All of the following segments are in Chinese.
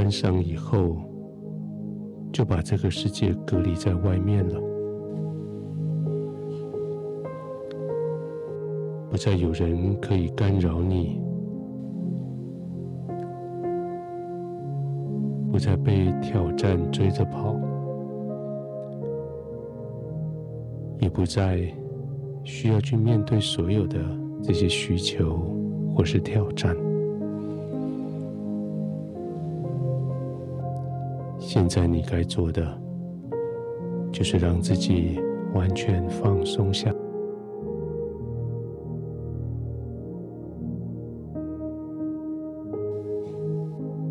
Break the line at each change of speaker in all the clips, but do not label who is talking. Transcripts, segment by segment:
关上以后，就把这个世界隔离在外面了，不再有人可以干扰你，不再被挑战追着跑，也不再需要去面对所有的这些需求或是挑战。现在你该做的，就是让自己完全放松下。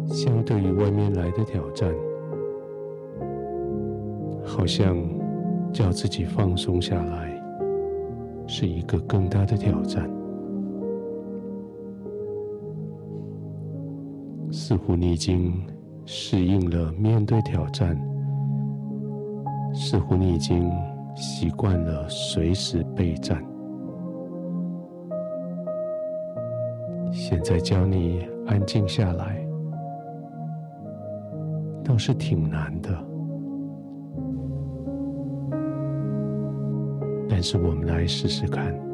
相对于外面来的挑战，好像叫自己放松下来，是一个更大的挑战。似乎你已经。适应了面对挑战，似乎你已经习惯了随时备战。现在教你安静下来，倒是挺难的。但是我们来试试看。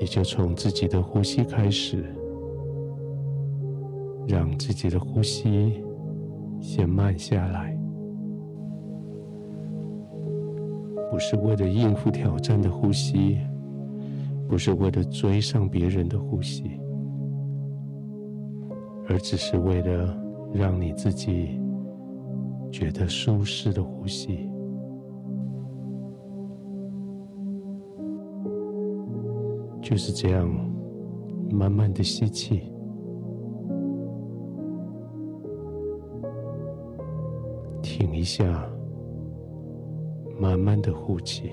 你就从自己的呼吸开始，让自己的呼吸先慢下来，不是为了应付挑战的呼吸，不是为了追上别人的呼吸，而只是为了让你自己觉得舒适的呼吸。就是这样，慢慢的吸气，停一下，慢慢的呼气，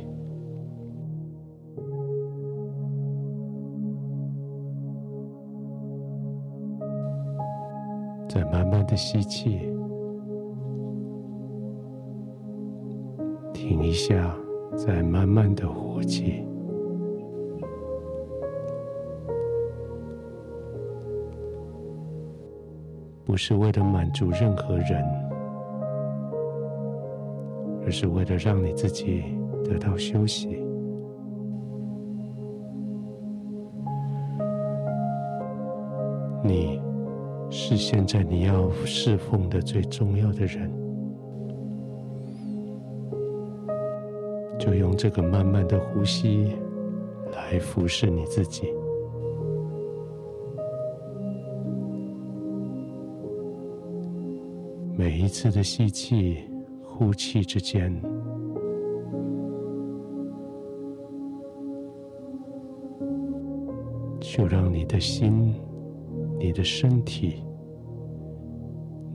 再慢慢的吸气，停一下，再慢慢的呼气。不是为了满足任何人，而是为了让你自己得到休息。你是现在你要侍奉的最重要的人，就用这个慢慢的呼吸来服侍你自己。每一次的吸气、呼气之间，就让你的心、你的身体、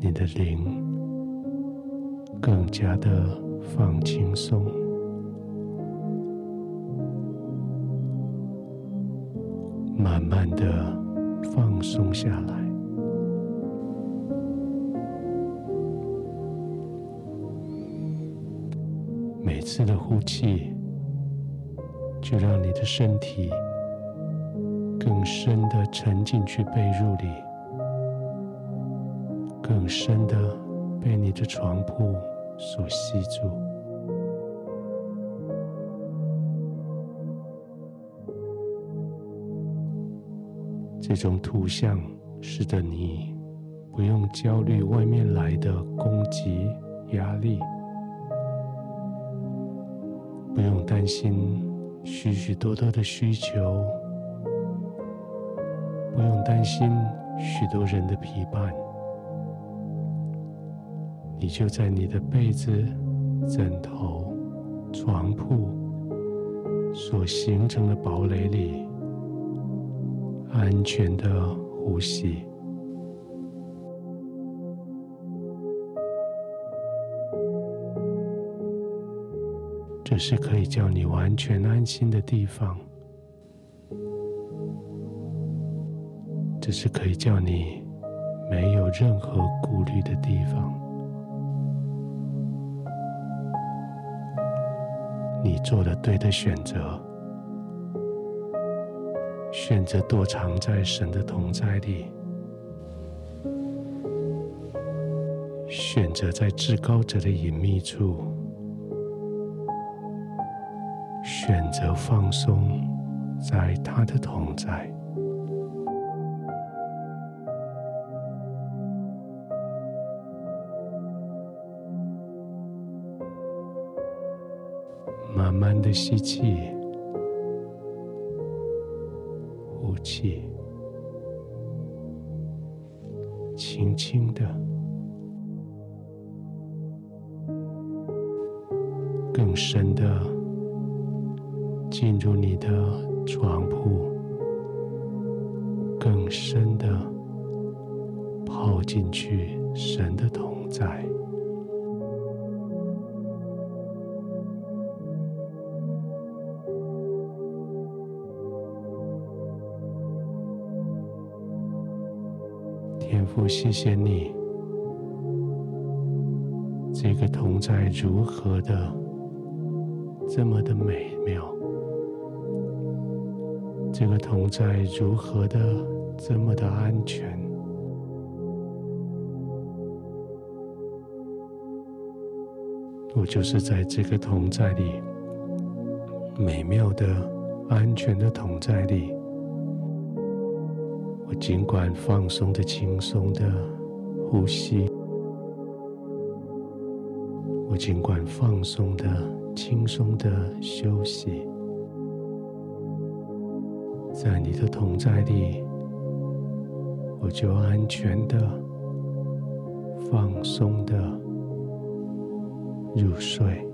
你的灵更加的放轻松，慢慢的放松下来。每次的呼气，就让你的身体更深的沉进去被褥里，更深的被你的床铺所吸住。这种图像使得你不用焦虑外面来的攻击、压力。不用担心许许多多的需求，不用担心许多人的陪伴，你就在你的被子、枕头、床铺所形成的堡垒里，安全的呼吸。这是可以叫你完全安心的地方，这是可以叫你没有任何顾虑的地方。你做了对的选择，选择躲藏在神的同在里，选择在至高者的隐秘处，选择放松在他的同在。慢慢的吸气，呼气，轻轻的，更深的进入你的床铺，更深的泡进去神的同在。天父，谢谢你，这个同在如何的这么的美妙，这个同在如何的这么的安全。我就是在这个同在里，美妙的、安全的同在里。我尽管放松的、轻松的呼吸，我尽管放松的、轻松的休息，在你的同在里，我就安全的、放松的入睡。